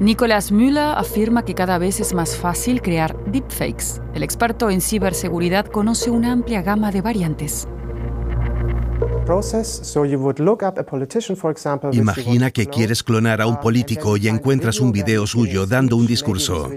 Nicolas Müller afirma que cada vez es más fácil crear deepfakes. El experto en ciberseguridad conoce una amplia gama de variantes. Imagina que quieres clonar a un político y encuentras un video suyo dando un discurso.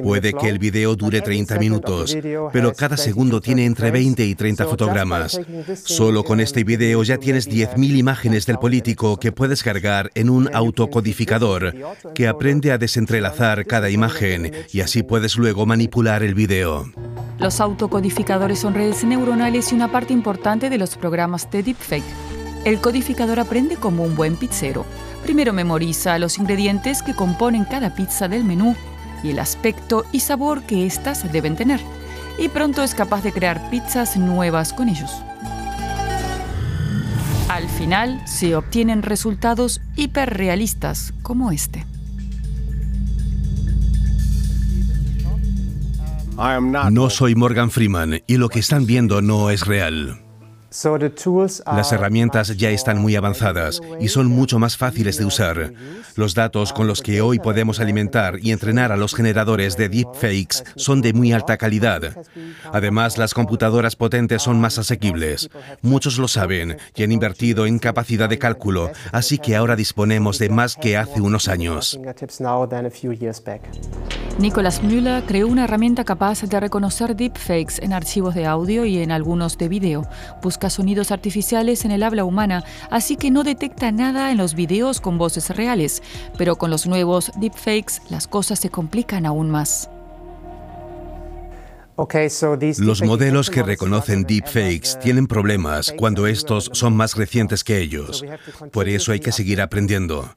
Puede que el video dure 30 minutos, pero cada segundo tiene entre 20 y 30 fotogramas. Solo con este video ya tienes 10.000 imágenes del político que puedes cargar en un autocodificador que aprende a desentrelazar cada imagen y así puedes luego manipular el video. Los autocodificadores son redes neuronales y una parte importante de los programas de deepfake. El codificador aprende como un buen pizzero. Primero memoriza los ingredientes que componen cada pizza del menú y el aspecto y sabor que éstas deben tener. Y pronto es capaz de crear pizzas nuevas con ellos. Al final se obtienen resultados hiperrealistas como este. No soy Morgan Freeman y lo que están viendo no es real. Las herramientas ya están muy avanzadas y son mucho más fáciles de usar. Los datos con los que hoy podemos alimentar y entrenar a los generadores de deepfakes son de muy alta calidad. Además, las computadoras potentes son más asequibles. Muchos lo saben y han invertido en capacidad de cálculo, así que ahora disponemos de más que hace unos años. Nicolas Müller creó una herramienta capaz de reconocer deepfakes en archivos de audio y en algunos de video. Busca sonidos artificiales en el habla humana, así que no detecta nada en los videos con voces reales. Pero con los nuevos deepfakes las cosas se complican aún más. Los modelos que reconocen deepfakes tienen problemas cuando estos son más recientes que ellos. Por eso hay que seguir aprendiendo.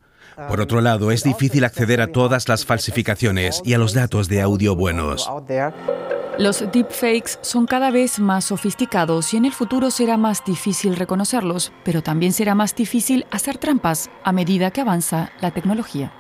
Por otro lado, es difícil acceder a todas las falsificaciones y a los datos de audio buenos. Los deepfakes son cada vez más sofisticados y en el futuro será más difícil reconocerlos, pero también será más difícil hacer trampas a medida que avanza la tecnología.